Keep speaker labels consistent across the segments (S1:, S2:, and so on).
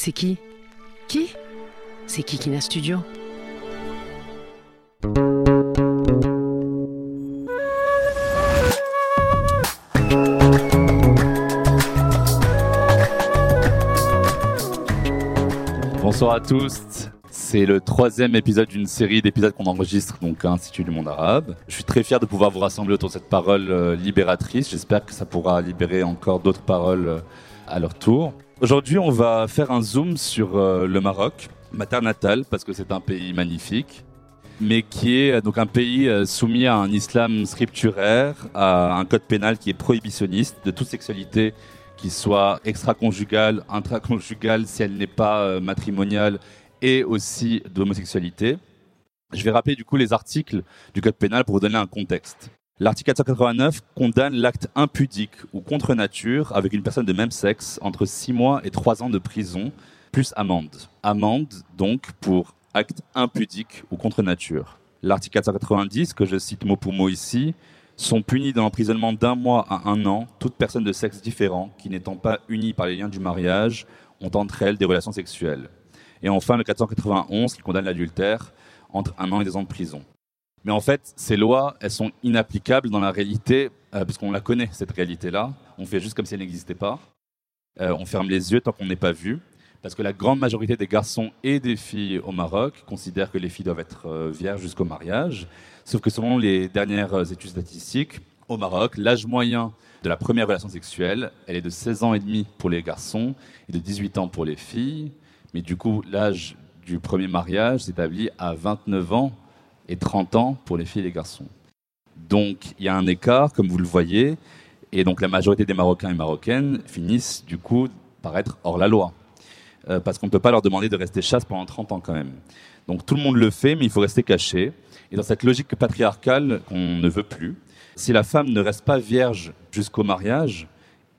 S1: C'est qui? Qui? C'est Kikina Studio?
S2: Bonsoir à tous. C'est le troisième épisode d'une série d'épisodes qu'on enregistre donc à l'Institut du monde arabe. Je suis très fier de pouvoir vous rassembler autour de cette parole euh, libératrice. J'espère que ça pourra libérer encore d'autres paroles euh, à leur tour. Aujourd'hui, on va faire un zoom sur euh, le Maroc, ma parce que c'est un pays magnifique, mais qui est euh, donc un pays euh, soumis à un islam scripturaire, à un code pénal qui est prohibitionniste de toute sexualité qui soit extra-conjugale, intraconjugale si elle n'est pas matrimoniale, et aussi d'homosexualité. Je vais rappeler du coup les articles du code pénal pour vous donner un contexte. L'article 489 condamne l'acte impudique ou contre nature avec une personne de même sexe entre 6 mois et 3 ans de prison, plus amende. Amende donc pour acte impudique ou contre nature. L'article 490, que je cite mot pour mot ici, sont punis de l'emprisonnement d'un mois à un an toute personne de sexe différent qui n'étant pas unie par les liens du mariage ont entre elles des relations sexuelles. Et enfin le 491 qui condamne l'adultère entre un an et deux ans de prison. Mais en fait, ces lois, elles sont inapplicables dans la réalité, euh, puisqu'on la connaît, cette réalité-là. On fait juste comme si elle n'existait pas. Euh, on ferme les yeux tant qu'on n'est pas vu. Parce que la grande majorité des garçons et des filles au Maroc considèrent que les filles doivent être euh, vierges jusqu'au mariage. Sauf que selon les dernières études statistiques, au Maroc, l'âge moyen de la première relation sexuelle, elle est de 16 ans et demi pour les garçons et de 18 ans pour les filles. Mais du coup, l'âge du premier mariage s'établit à 29 ans et 30 ans pour les filles et les garçons. Donc il y a un écart, comme vous le voyez, et donc la majorité des Marocains et Marocaines finissent du coup par être hors la loi. Euh, parce qu'on ne peut pas leur demander de rester chasse pendant 30 ans quand même. Donc tout le monde le fait, mais il faut rester caché. Et dans cette logique patriarcale qu'on ne veut plus, si la femme ne reste pas vierge jusqu'au mariage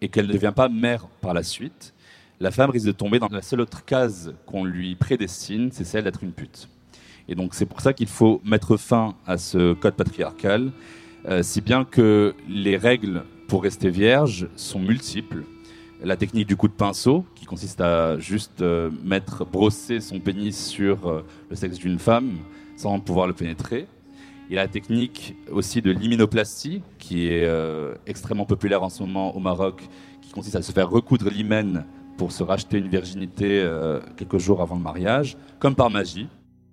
S2: et qu'elle ne devient pas mère par la suite, la femme risque de tomber dans la seule autre case qu'on lui prédestine, c'est celle d'être une pute. Et donc c'est pour ça qu'il faut mettre fin à ce code patriarcal, euh, si bien que les règles pour rester vierge sont multiples. La technique du coup de pinceau, qui consiste à juste euh, mettre, brosser son pénis sur euh, le sexe d'une femme sans pouvoir le pénétrer. Il y a la technique aussi de l'iminoplastie, qui est extrêmement populaire en ce moment au Maroc, qui consiste à se faire recoudre l'hymen pour se racheter une virginité quelques jours avant le mariage, comme par magie.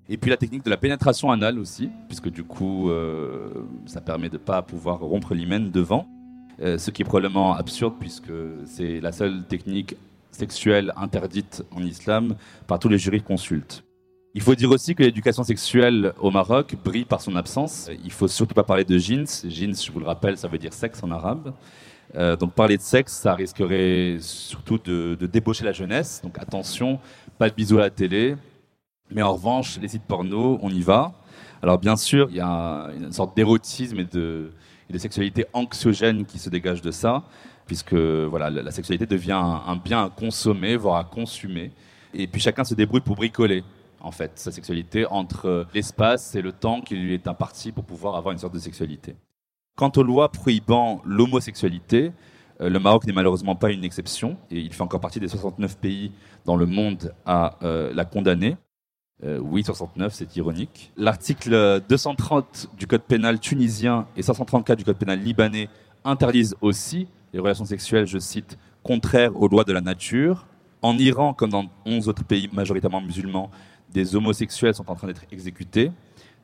S2: Et puis la technique de la pénétration anale aussi, puisque du coup, euh, ça permet de ne pas pouvoir rompre l'hymen devant. Euh, ce qui est probablement absurde, puisque c'est la seule technique sexuelle interdite en islam par tous les jurys consultes. Il faut dire aussi que l'éducation sexuelle au Maroc brille par son absence. Il faut surtout pas parler de jeans. Jeans, je vous le rappelle, ça veut dire sexe en arabe. Euh, donc parler de sexe, ça risquerait surtout de débaucher la jeunesse. Donc attention, pas de bisous à la télé, mais en revanche, les sites porno, on y va. Alors bien sûr, il y a une sorte d'érotisme et de, sexualité anxiogène qui se dégage de ça, puisque voilà, la, sexualité devient un, bien à consommer, voire à consumer. Et puis chacun se débrouille pour bricoler, en fait, sa sexualité entre l'espace et le temps qui lui est imparti pour pouvoir avoir une sorte de sexualité. Quant aux lois prohibant l'homosexualité, euh, le Maroc n'est malheureusement pas une exception, et il fait encore partie des 69 pays dans le monde à euh, la condamner. Euh, oui, 69, c'est ironique. L'article 230 du code pénal tunisien et 534 du code pénal libanais interdisent aussi les relations sexuelles, je cite, contraires aux lois de la nature. En Iran, comme dans 11 autres pays majoritairement musulmans, des homosexuels sont en train d'être exécutés.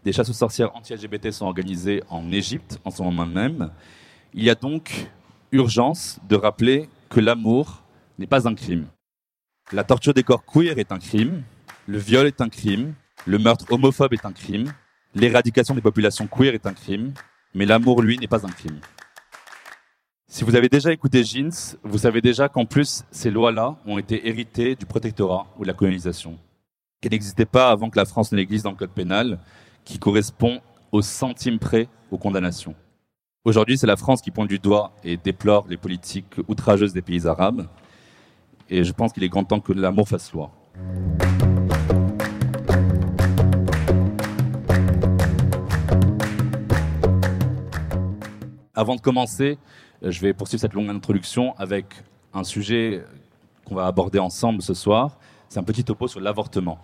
S2: Des chasses aux sorcières anti-LGBT sont organisées en Égypte en ce moment même. Il y a donc urgence de rappeler que l'amour n'est pas un crime. La torture des corps queer est un crime, le viol est un crime, le meurtre homophobe est un crime, l'éradication des populations queer est un crime, Mais l'amour, lui, n'est pas un crime. Si vous avez déjà écouté Jeans, vous savez déjà qu'en plus, ces lois-là ont été héritées du protectorat ou de la colonisation. Qu'elles n'existaient pas avant que la France ne l'existe dans le code pénal, qui correspond au centime près aux condamnations. Aujourd'hui, c'est la France qui pointe du doigt et déplore les politiques outrageuses des pays arabes. Et je pense qu'il est grand temps que l'amour fasse loi. Avant de commencer, je vais poursuivre cette longue introduction avec un sujet qu'on va aborder ensemble ce soir. C'est un petit topo sur l'avortement.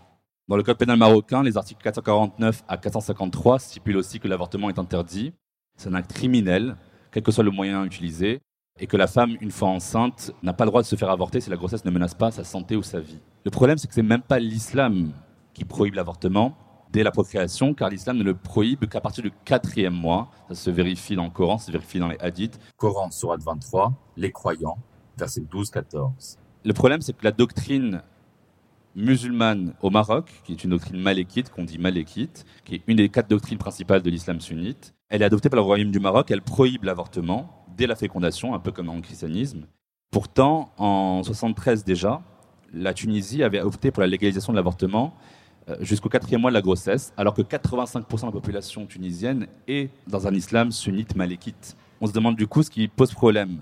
S2: Dans le code pénal marocain, les articles 449 à 453 stipulent aussi que l'avortement est interdit. C'est un acte criminel, quel que soit le moyen utilisé, et que la femme, une fois enceinte, n'a pas le droit de se faire avorter si la grossesse ne menace pas sa santé ou sa vie. Le problème, c'est que c'est même pas l'islam qui prohibe l'avortement, dès la procréation, car l'islam ne le prohibe qu'à partir du quatrième mois. Ça se vérifie dans le Coran, ça se vérifie dans les hadiths. Coran, Sourate 23, les croyants, verset 12-14. Le problème, c'est que la doctrine musulmane au Maroc, qui est une doctrine malékite, qu'on dit malékite, qui est une des quatre doctrines principales de l'islam sunnite, elle est adoptée par le royaume du Maroc, elle prohibe l'avortement dès la fécondation, un peu comme dans le christianisme. Pourtant, en 73 déjà, la Tunisie avait opté pour la légalisation de l'avortement jusqu'au quatrième mois de la grossesse, alors que 85% de la population tunisienne est dans un islam sunnite malékite. On se demande du coup ce qui pose problème.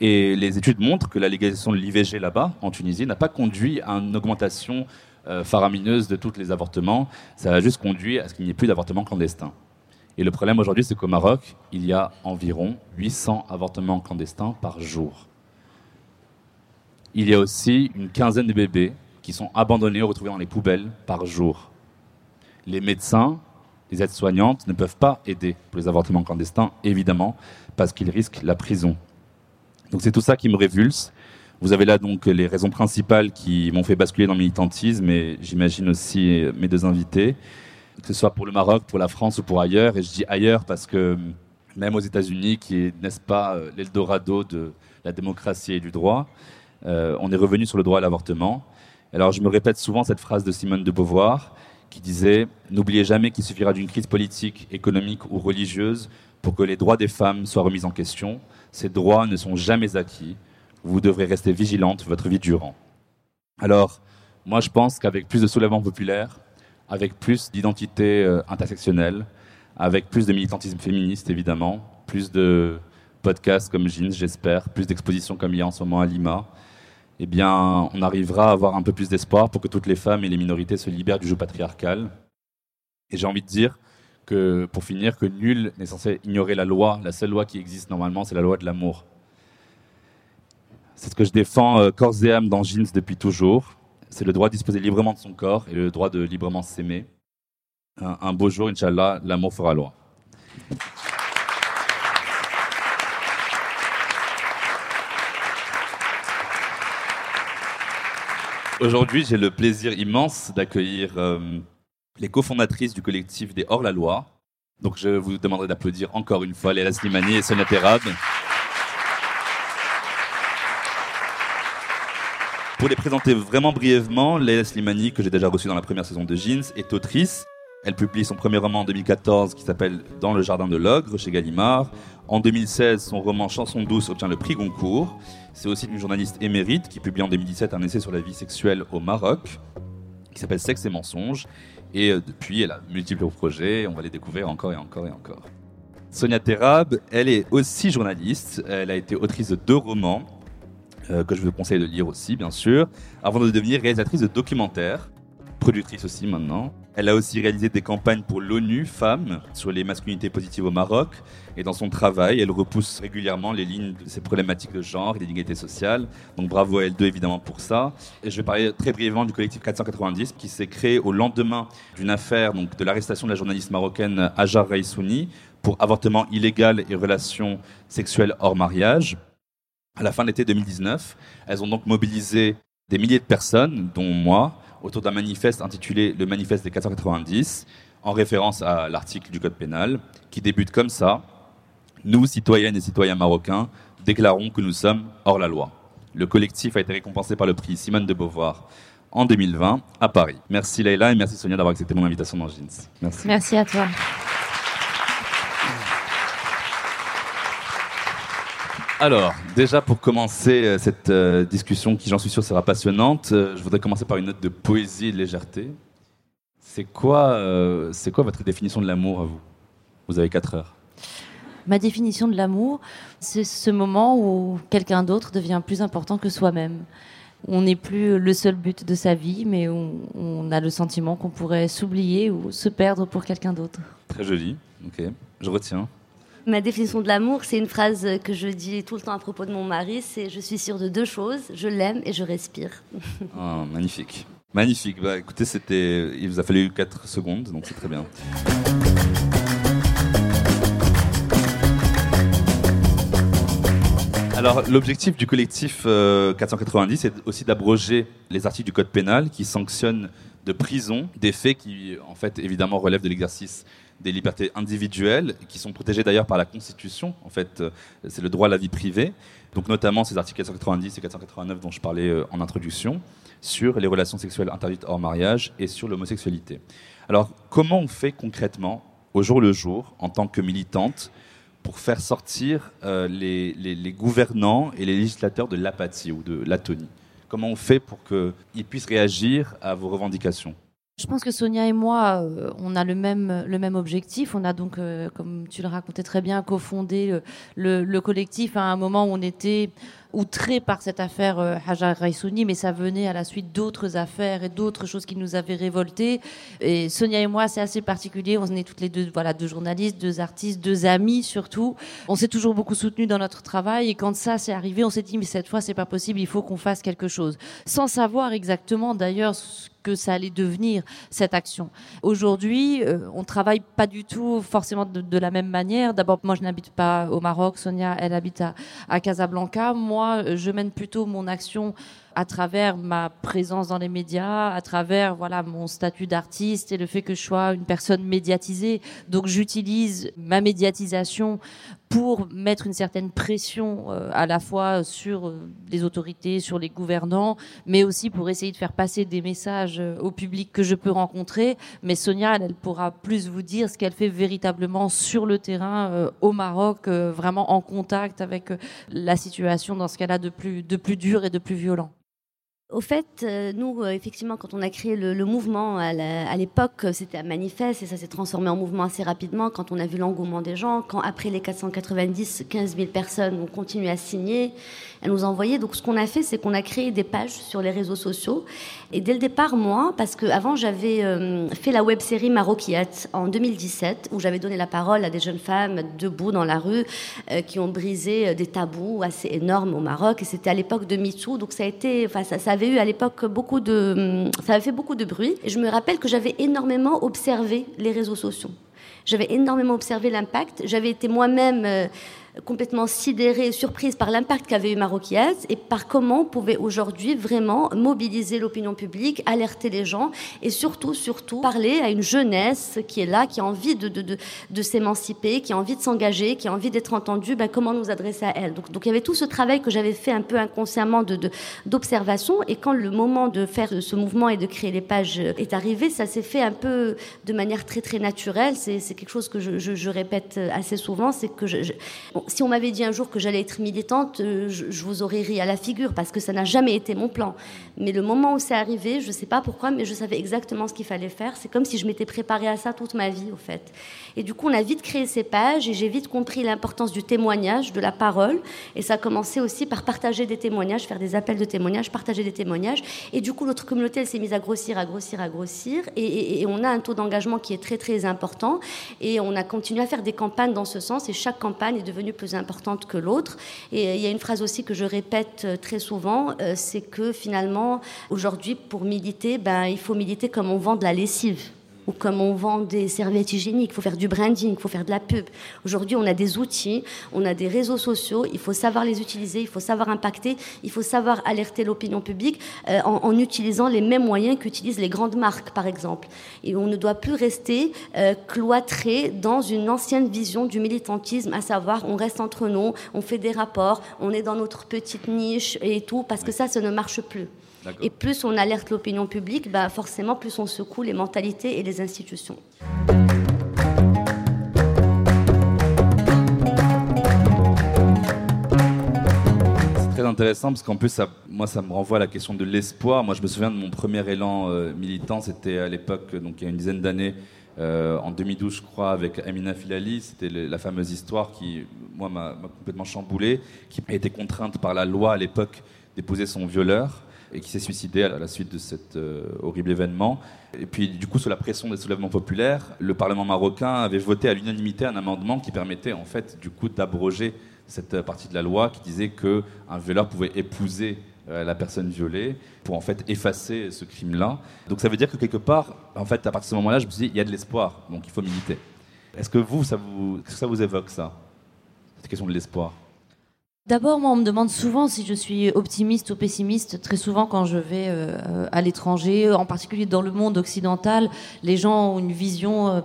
S2: Et les études montrent que la légalisation de l'IVG là-bas, en Tunisie, n'a pas conduit à une augmentation euh, faramineuse de tous les avortements. Ça a juste conduit à ce qu'il n'y ait plus d'avortements clandestins. Et le problème aujourd'hui, c'est qu'au Maroc, il y a environ 800 avortements clandestins par jour. Il y a aussi une quinzaine de bébés qui sont abandonnés ou retrouvés dans les poubelles par jour. Les médecins, les aides-soignantes ne peuvent pas aider pour les avortements clandestins, évidemment, parce qu'ils risquent la prison. Donc c'est tout ça qui me révulse. Vous avez là donc les raisons principales qui m'ont fait basculer dans le militantisme, et j'imagine aussi mes deux invités, que ce soit pour le Maroc, pour la France ou pour ailleurs. Et je dis ailleurs parce que même aux États-Unis, qui est, n'est-ce pas, euh, l'Eldorado de la démocratie et du droit, euh, on est revenu sur le droit à l'avortement. Alors je me répète souvent cette phrase de Simone de Beauvoir qui disait N'oubliez jamais qu'il suffira d'une crise politique, économique ou religieuse pour que les droits des femmes soient remis en question. Ces droits ne sont jamais acquis. Vous devrez rester vigilante votre vie durant. Alors, moi je pense qu'avec plus de soulèvement populaire, avec plus d'identité euh, intersectionnelle, avec plus de militantisme féministe évidemment, plus de podcasts comme Jeans, j'espère, plus d'expositions comme il y a en ce moment à Lima, eh bien, on arrivera à avoir un peu plus d'espoir pour que toutes les femmes et les minorités se libèrent du jeu patriarcal. Et j'ai envie de dire que, pour finir, que nul n'est censé ignorer la loi. La seule loi qui existe normalement, c'est la loi de l'amour. C'est ce que je défends euh, corps et âme dans Jeans depuis toujours. C'est le droit de disposer librement de son corps et le droit de librement s'aimer. Un, un beau jour, Inch'Allah, l'amour fera loi. Aujourd'hui, j'ai le plaisir immense d'accueillir euh, les cofondatrices du collectif des Hors-la-Loi. Donc, je vous demanderai d'applaudir encore une fois Léla Slimani et Sonia Terab. Pour les présenter vraiment brièvement, Léla Slimani, que j'ai déjà reçue dans la première saison de Jeans, est autrice. Elle publie son premier roman en 2014 qui s'appelle Dans le jardin de l'ogre chez Gallimard. En 2016, son roman Chanson douce obtient le prix Goncourt. C'est aussi une journaliste émérite qui publie en 2017 un essai sur la vie sexuelle au Maroc qui s'appelle Sexe et mensonges. Et euh, depuis, elle a multiples projets. On va les découvrir encore et encore et encore. Sonia Terab, elle est aussi journaliste. Elle a été autrice de deux romans euh, que je vous conseille de lire aussi, bien sûr, avant de devenir réalisatrice de documentaires productrice aussi maintenant. Elle a aussi réalisé des campagnes pour l'ONU Femmes sur les masculinités positives au Maroc. Et dans son travail, elle repousse régulièrement les lignes de ces problématiques de genre et d'inégalité sociale. Donc bravo à elle deux évidemment pour ça. Et je vais parler très brièvement du collectif 490 qui s'est créé au lendemain d'une affaire donc, de l'arrestation de la journaliste marocaine Ajar Raissouni pour avortement illégal et relations sexuelles hors mariage. À la fin de l'été 2019, elles ont donc mobilisé des milliers de personnes, dont moi, autour d'un manifeste intitulé Le Manifeste des 490, en référence à l'article du Code pénal, qui débute comme ça. Nous, citoyennes et citoyens marocains, déclarons que nous sommes hors la loi. Le collectif a été récompensé par le prix Simone de Beauvoir en 2020 à Paris. Merci Leïla et merci Sonia d'avoir accepté mon invitation dans Jeans.
S3: Merci. Merci à toi.
S2: Alors, déjà pour commencer euh, cette euh, discussion qui, j'en suis sûr, sera passionnante, euh, je voudrais commencer par une note de poésie et de légèreté. C'est quoi, euh, c'est quoi votre définition de l'amour à vous? Vous avez 4 heures.
S3: Ma définition de l'amour, c'est ce moment où quelqu'un d'autre devient plus important que soi-même. On n'est plus le seul but de sa vie, mais on, on a le sentiment qu'on pourrait s'oublier ou se perdre pour quelqu'un d'autre.
S2: Très joli, ok. Je retiens.
S4: Ma définition de l'amour, c'est une phrase que je dis tout le temps à propos de mon mari, c'est je suis sûre de deux choses, je l'aime et je respire.
S2: Ah, magnifique. Magnifique. Bah, écoutez, c'était, il vous a fallu 4 secondes, donc c'est très bien. Alors, l'objectif du collectif euh, 490 est aussi d'abroger les articles du code pénal qui sanctionnent de prison des faits qui, en fait, évidemment, relèvent de l'exercice des libertés individuelles, qui sont protégées d'ailleurs par la Constitution. En fait, euh, c'est le droit à la vie privée. Donc, notamment ces articles 490 et 489 dont je parlais euh, en introduction, sur les relations sexuelles interdites hors mariage et sur l'homosexualité. Alors, comment on fait concrètement, au jour le jour, en tant que militante, pour faire sortir euh, les, les- les gouvernants et les législateurs de l'apathie ou de l'atonie? Comment on fait pour qu'ils puissent réagir à vos revendications?
S3: Je pense que Sonia et moi, euh, on a le même, le même objectif. On a donc, euh, comme tu le racontais très bien, cofondé le collectif à un moment où on était outré par cette affaire euh, Hajar Raissouni, mais ça venait à la suite d'autres affaires et d'autres choses qui nous avaient révoltés. Et Sonia et moi, c'est assez particulier. On est toutes les deux, voilà, deux journalistes, deux artistes, deux amis surtout. On s'est toujours beaucoup soutenus dans notre travail. Et quand ça s'est arrivé, on s'est dit, mais cette fois, c'est pas possible. Il faut qu'on fasse quelque chose, sans savoir exactement d'ailleurs ce que ça allait devenir cette action. Aujourd'hui, euh, on travaille pas du tout forcément de, la même manière. D'abord, moi, je n'habite pas au Maroc. Sonia, elle habite à, Casablanca. Euh, je mène plutôt mon action à travers ma présence dans les médias, à travers voilà mon statut d'artiste et le fait que je sois une personne médiatisée. Donc j'utilise ma médiatisation pour mettre une certaine pression euh, à la fois sur euh, les autorités, sur les gouvernants, mais aussi pour essayer de faire passer des messages euh, au public que je peux rencontrer. Mais Sonia, elle, pourra plus vous dire ce qu'elle fait véritablement sur le terrain au Maroc, vraiment en contact avec la situation dans ce qu'elle a de plus, de plus dur et de plus violent.
S4: Au fait, euh, nous, euh, effectivement, quand on a créé le, le mouvement à l'époque, euh, c'était un manifeste et ça s'est transformé en mouvement assez rapidement quand on a vu l'engouement des gens, quand après les 490, 15 000 personnes ont continué à signer, à nous envoyer. Donc ce qu'on a fait, c'est qu'on a créé des pages sur les réseaux sociaux. Et dès le départ, moi, parce qu'avant j'avais euh, fait la web série Maroquillette en 2017, où j'avais donné la parole à des jeunes femmes debout dans la rue euh, qui ont brisé euh, des tabous assez énormes au Maroc. Et c'était à l'époque de MeToo, donc ça a été, enfin ça, avait eu à l'époque beaucoup de, hum, ça avait fait beaucoup de bruit. Et je me rappelle que j'avais énormément observé les réseaux sociaux. J'avais énormément observé l'impact. J'avais été moi-même complètement sidérée et surprise par l'impact qu'avait eu Maroquiaz et par comment on pouvait aujourd'hui vraiment mobiliser l'opinion publique, alerter les gens et surtout, surtout parler à une jeunesse qui est là, qui a envie de, de, de, de s'émanciper, qui a envie de s'engager, qui a envie d'être entendue, ben, comment nous adresser à elle. Donc, donc il y avait tout ce travail que j'avais fait un peu inconsciemment de, de, d'observation et quand le moment de faire ce mouvement et de créer les pages est arrivé, ça s'est fait un peu de manière très très naturelle. C'est, quelque chose que je, je, répète assez souvent, c'est que je... Bon, si on m'avait dit un jour que j'allais être militante, euh, je, vous aurais ri à la figure parce que ça n'a jamais été mon plan. Mais le moment où c'est arrivé, je ne sais pas pourquoi, mais je savais exactement ce qu'il fallait faire. C'est comme si je m'étais préparée à ça toute ma vie, au fait. Et du coup, on a vite créé ces pages et j'ai vite compris l'importance du témoignage, de la parole. Et ça a commencé aussi par partager des témoignages, faire des appels de témoignages, partager des témoignages. Et du coup, notre communauté, elle s'est mise à grossir, à grossir, à grossir. Et on a un taux d'engagement qui est très, très important. Et on a continué à faire des campagnes dans ce sens. Et chaque campagne est devenue plus importante que l'autre. Et il y a une phrase aussi que je répète très souvent, euh, c'est que finalement, aujourd'hui, pour militer, ben, il faut militer comme on vend de la lessive ou comme on vend des serviettes hygiéniques, il faut faire du branding, il faut faire de la pub. Aujourd'hui, on a des outils, on a des réseaux sociaux, il faut savoir les utiliser, il faut savoir impacter, il faut savoir alerter l'opinion publique euh, en, en, utilisant les mêmes moyens qu'utilisent les grandes marques, par exemple. Et on ne doit plus rester euh, cloîtré dans une ancienne vision du militantisme, à savoir on reste entre nous, on fait des rapports, on est dans notre petite niche et tout, parce que ça, ça ne marche plus. Et plus on alerte l'opinion publique, bah forcément, plus on secoue les mentalités et les institutions.
S2: intéressant parce qu'en plus, ça, moi, ça me renvoie à la question de l'espoir. Moi, je me souviens de mon premier élan euh, militant, c'était à l'époque, donc il y a une dizaine d'années, euh, en 2012, je crois, avec Amina Filali. C'était la fameuse histoire qui, moi, m'a complètement chamboulé, qui a été contrainte par la loi à l'époque d'épouser son violeur et qui s'est suicidé à la suite de cet euh, horrible événement. Et puis, du coup, sous la pression des soulèvements populaires, le Parlement marocain avait voté à l'unanimité un amendement qui permettait, en fait, du coup, d'abroger cette partie de la loi qui disait qu'un violeur pouvait épouser euh, la personne violée pour en fait effacer ce crime-là. Donc ça veut dire que quelque part, en fait, à partir de ce moment-là, je me suis dit, il y a de l'espoir, donc il faut militer. Est-ce que vous, ça vous, ça vous évoque ça? Cette question de l'espoir
S3: D'abord, moi, on me demande souvent si je suis optimiste ou pessimiste. Très souvent, quand je vais euh, à l'étranger, en particulier dans le monde occidental, les gens ont une vision euh,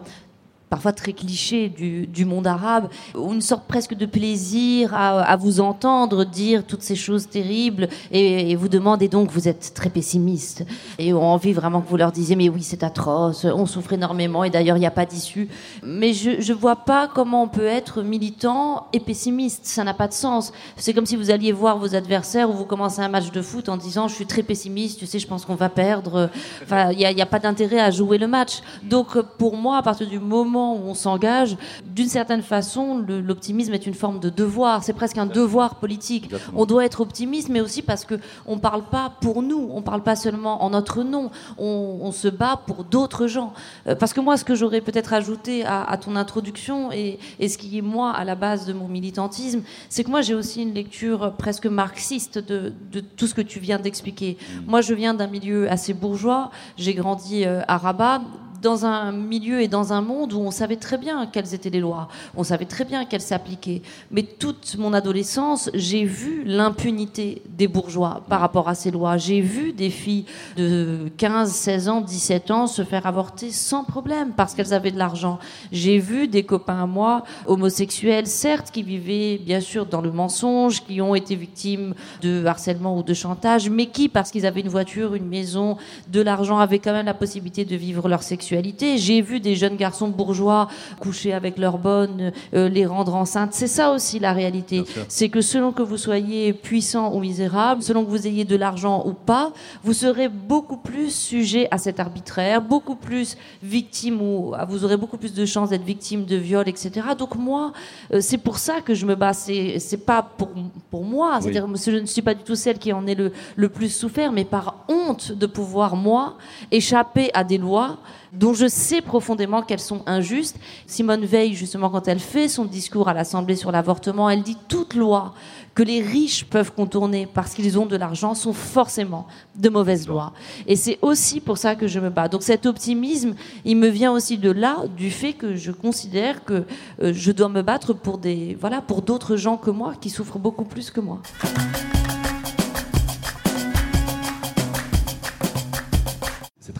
S3: parfois très cliché du, du, monde arabe, une sorte presque de plaisir à, à vous entendre dire toutes ces choses terribles, et, et, vous demandez donc, vous êtes très pessimiste, et ont envie vraiment que vous leur disiez, mais oui, c'est atroce, on souffre énormément, et d'ailleurs, il n'y a pas d'issue. Mais je ne vois pas comment on peut être militant et pessimiste, ça n'a pas de sens. C'est comme si vous alliez voir vos adversaires, ou vous commencez un match de foot en disant, je suis très pessimiste, tu sais, je pense qu'on va perdre. Enfin, il n'y a pas d'intérêt à jouer le match. Donc, pour moi, à partir du moment où on s'engage, d'une certaine façon, l'optimisme est une forme de devoir. C'est presque un devoir politique. On doit être optimiste, mais aussi parce que on parle pas pour nous. On parle pas seulement en notre nom. On, on se bat pour d'autres gens. Euh, parce que moi, ce que j'aurais peut-être ajouté à, à, ton introduction et, et, ce qui est moi à la base de mon militantisme, c'est que moi j'ai aussi une lecture presque marxiste de, de tout ce que tu viens d'expliquer. Mmh. Moi, je viens d'un milieu assez bourgeois. J'ai grandi euh, à Rabat dans un milieu et dans un monde où on savait très bien quelles étaient les lois, on savait très bien qu'elles s'appliquaient. Mais toute mon adolescence, j'ai vu l'impunité des bourgeois par rapport à ces lois. J'ai vu des filles de 15, 16 ans, 17 ans se faire avorter sans problème parce qu'elles avaient de l'argent. J'ai vu des copains à moi, homosexuels, certes, qui vivaient bien sûr dans le mensonge, qui ont été victimes de harcèlement ou de chantage, mais qui, parce qu'ils avaient une voiture, une maison, de l'argent, avaient quand même la possibilité de vivre leur sexualité j'ai vu des jeunes garçons bourgeois coucher avec leurs bonnes, euh, les rendre enceintes. C'est ça aussi la réalité. C'est que selon que vous soyez puissant ou misérable, selon que vous ayez de l'argent ou pas, vous serez beaucoup plus sujet à cet arbitraire, beaucoup plus victime ou vous aurez beaucoup plus de chances d'être victime de viol, etc. Donc moi, euh, c'est pour ça que je me bats. C'est c'est pas pour pour moi. C'est-à-dire, je ne suis pas du tout celle qui en est le le plus souffert, mais par honte de pouvoir moi échapper à des lois dont je sais profondément qu'elles sont injustes. Simone Veil, justement, quand elle fait son discours à l'Assemblée sur l'avortement, elle dit toute loi que les riches peuvent contourner parce qu'ils ont de l'argent sont forcément de mauvaises lois. Et c'est aussi pour ça que je me bats. Donc cet optimisme, il me vient aussi de là, du fait que je considère que euh, je dois me battre pour des, voilà, pour d'autres gens que moi qui souffrent beaucoup plus que moi.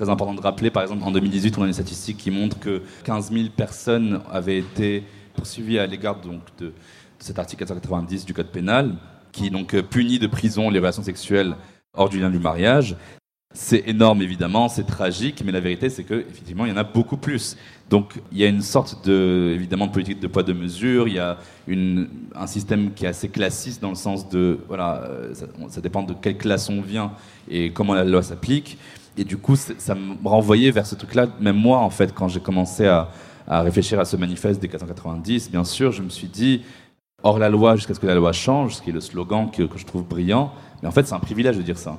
S2: Très important de rappeler, par exemple, en 2018, on a une statistique qui montre que 15 000 personnes avaient été poursuivies à l'égard donc, de cet article 490 du Code pénal, qui donc punit de prison les relations sexuelles hors du lien du mariage. C'est énorme, évidemment, c'est tragique, mais la vérité, c'est que effectivement, il y en a beaucoup plus. Donc, il y a une sorte de, évidemment, de politique de poids de mesure. Il y a une, un système qui est assez classiste dans le sens de, voilà, ça, ça dépend de quelle classe on vient et comment la loi s'applique. Et du coup, ça me renvoyait vers ce truc-là. Même moi, en fait, quand j'ai commencé à, réfléchir à ce manifeste des 490, bien sûr, je me suis dit, hors la loi jusqu'à ce que la loi change, ce qui est le slogan que, que je trouve brillant. Mais en fait, c'est un privilège de dire ça.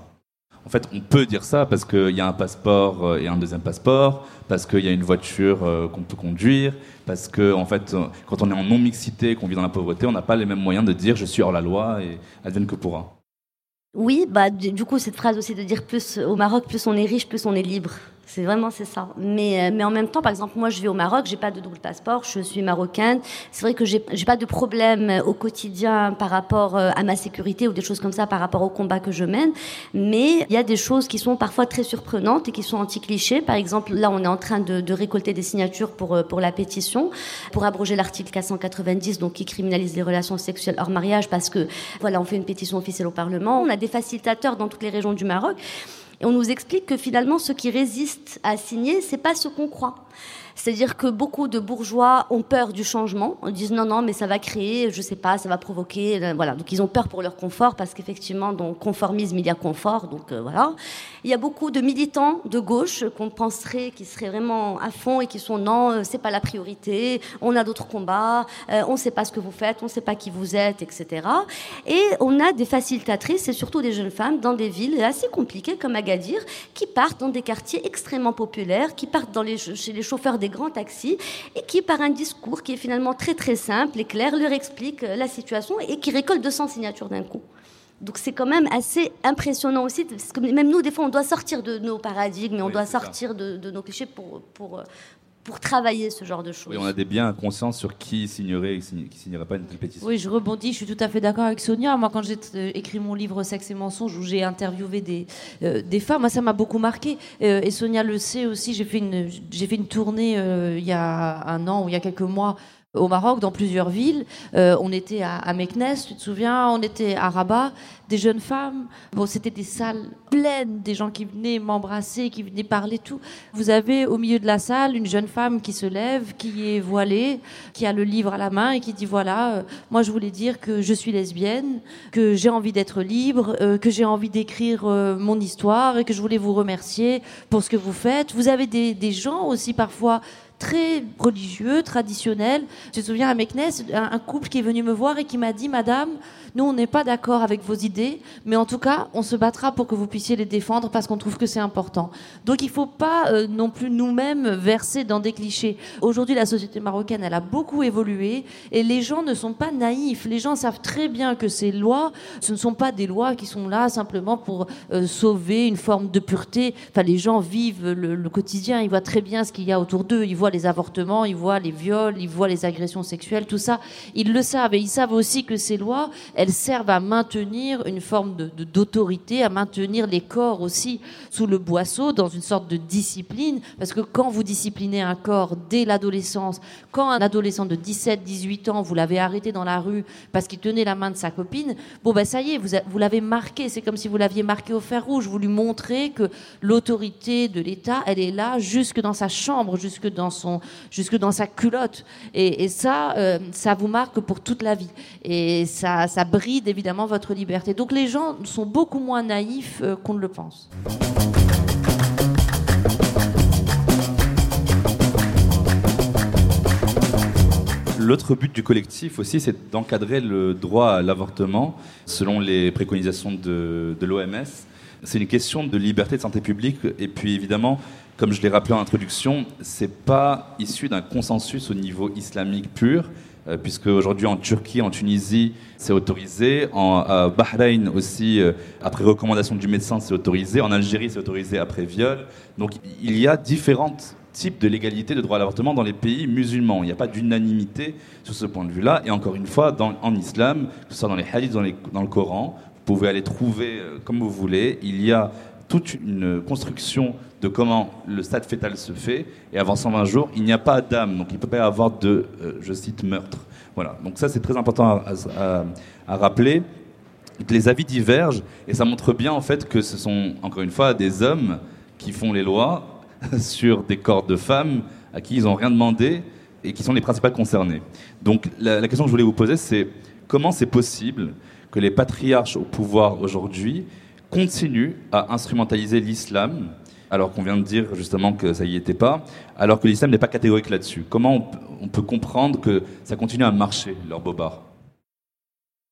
S2: En fait, on peut dire ça parce qu'il y a un passeport euh, et un deuxième passeport, parce qu'il y a une voiture euh, qu'on peut conduire, parce que, en fait, euh, quand on est en non-mixité, qu'on vit dans la pauvreté, on n'a pas les mêmes moyens de dire je suis hors la loi et advienne que pourra.
S4: Oui, bah du coup cette phrase aussi de dire plus au Maroc, plus on est riche, plus on est libre. C'est vraiment c'est ça. Mais mais en même temps, par exemple, moi je vis au Maroc, j'ai pas de double passeport, je suis marocaine. C'est vrai que j'ai j'ai pas de problème au quotidien par rapport à ma sécurité ou des choses comme ça par rapport au combat que je mène. Mais il y a des choses qui sont parfois très surprenantes et qui sont anti-clichés. Par exemple, là on est en train de, de récolter des signatures pour pour la pétition pour abroger l'article 490 donc qui criminalise les relations sexuelles hors mariage parce que voilà on fait une pétition officielle au Parlement. On a des facilitateurs dans toutes les régions du Maroc. Et on nous explique que finalement, ce qui résiste à signer, c'est pas ce qu'on croit. C'est-à-dire que beaucoup de bourgeois ont peur du changement, Ils disent non, non, mais ça va créer, je sais pas, ça va provoquer, euh, voilà. Donc ils ont peur pour leur confort parce qu'effectivement, dans conformisme, il y a confort, donc euh, voilà. Il y a beaucoup de militants de gauche qu'on penserait qui seraient vraiment à fond et qui sont non, euh, c'est pas la priorité, on a d'autres combats, on sait pas ce que vous faites, on sait pas qui vous êtes, etc. Et on a des facilitatrices et surtout des jeunes femmes dans des villes assez compliquées comme Agadir qui partent dans des quartiers extrêmement populaires, qui partent dans les, chez les chauffeurs des grands taxis et qui, par un discours qui est finalement très très simple et clair, leur explique euh, la situation et qui récolte 200 signatures d'un coup. Donc c'est quand même assez impressionnant aussi, parce que même nous, des fois, on doit sortir de nos paradigmes, et on doit sortir de, de, nos clichés pour, pour, euh, pour travailler ce genre de choses.
S2: Oui, on a des biens conscients sur qui signerait et qui signerait pas une telle pétition.
S3: Oui, je rebondis, je suis tout à fait d'accord avec Sonia. Moi, quand j'ai euh, écrit mon livre Sexe et mensonges, où j'ai interviewé des, euh, des femmes, moi, ça m'a beaucoup marqué. Euh, et Sonia le sait aussi, j'ai fait une, j'ai fait une tournée il y a un an ou il y a quelques mois au Maroc, dans plusieurs villes. Euh, on était à, à, Meknes, tu te souviens On était à Rabat, des jeunes femmes. Bon, c'était des salles pleines, des gens qui venaient m'embrasser, qui venaient parler, tout. Vous avez au milieu de la salle une jeune femme qui se lève, qui est voilée, qui a le livre à la main et qui dit voilà, euh, moi je voulais dire que je suis lesbienne, que j'ai envie d'être libre, euh, que j'ai envie d'écrire euh, mon histoire et que je voulais vous remercier pour ce que vous faites. Vous avez des, des gens aussi parfois très religieux, traditionnel. Je me souviens à Meknes, un, couple qui est venu me voir et qui m'a dit, Madame, nous, on n'est pas d'accord avec vos idées, mais en tout cas, on se battra pour que vous puissiez les défendre parce qu'on trouve que c'est important. Donc, il ne faut pas euh, non plus nous-mêmes verser dans des clichés. Aujourd'hui, la société marocaine, elle a beaucoup évolué et les gens ne sont pas naïfs. Les gens savent très bien que ces lois, ce ne sont pas des lois qui sont là simplement pour euh, sauver une forme de pureté. Enfin, les gens vivent le, le quotidien, ils voient très bien ce qu'il y a autour d'eux, ils voient les avortements, ils voient les viols, ils voient les agressions sexuelles, tout ça. Ils le savent et ils savent aussi que ces lois, elles servent à maintenir une forme de, d'autorité, à maintenir les corps aussi sous le boisseau, dans une sorte de discipline. Parce que quand vous disciplinez un corps dès l'adolescence, quand un adolescent de 17, 18 ans, vous l'avez arrêté dans la rue parce qu'il tenait la main de sa copine, bon ben ça y est, vous, vous l'avez marqué. C'est comme si vous l'aviez marqué au fer rouge. Vous lui montrez que l'autorité de l'État, elle est là jusque dans sa chambre, jusque dans son, jusque dans sa culotte. Et, ça, euh, ça vous marque pour toute la vie. Et ça, ça bride évidemment votre liberté. Donc les gens sont beaucoup moins naïfs euh, qu'on ne le pense.
S2: L'autre but du collectif aussi, c'est d'encadrer le droit à l'avortement selon les préconisations de, de l'OMS. C'est une question de liberté de santé publique et puis évidemment, comme je l'ai rappelé en introduction, c'est pas issu d'un consensus au niveau islamique pur. Euh, puisque aujourd'hui en Turquie, en Tunisie, c'est autorisé, en Bahreïn aussi, euh, après recommandation du médecin, c'est autorisé, en Algérie, c'est autorisé après viol. Donc il y a différents types de légalité de droit à l'avortement dans les pays musulmans. Il n'y a pas d'unanimité sur ce point de vue-là. Et encore une fois, en islam, que ce soit dans les hadiths, dans, dans le Coran, vous pouvez aller trouver euh, comme vous voulez. Il y a toute une construction de comment le stade fœtal se fait. Et avant 120 jours, il n'y a pas d'âme, donc il ne peut pas y avoir de, euh, je cite, meurtre. Voilà. Donc ça, c'est très important à, rappeler. Les avis divergent et ça montre bien en fait que ce sont encore une fois des hommes qui font les lois sur des corps de femmes à qui ils n'ont rien demandé et qui sont les principaux concernés. Donc la question que je voulais vous poser, c'est comment c'est possible que les patriarches au pouvoir aujourd'hui continue à instrumentaliser l'islam, alors qu'on vient de dire justement que ça y était pas, alors que l'islam n'est pas catégorique là-dessus. Comment on, peut comprendre que ça continue à marcher, leur bobard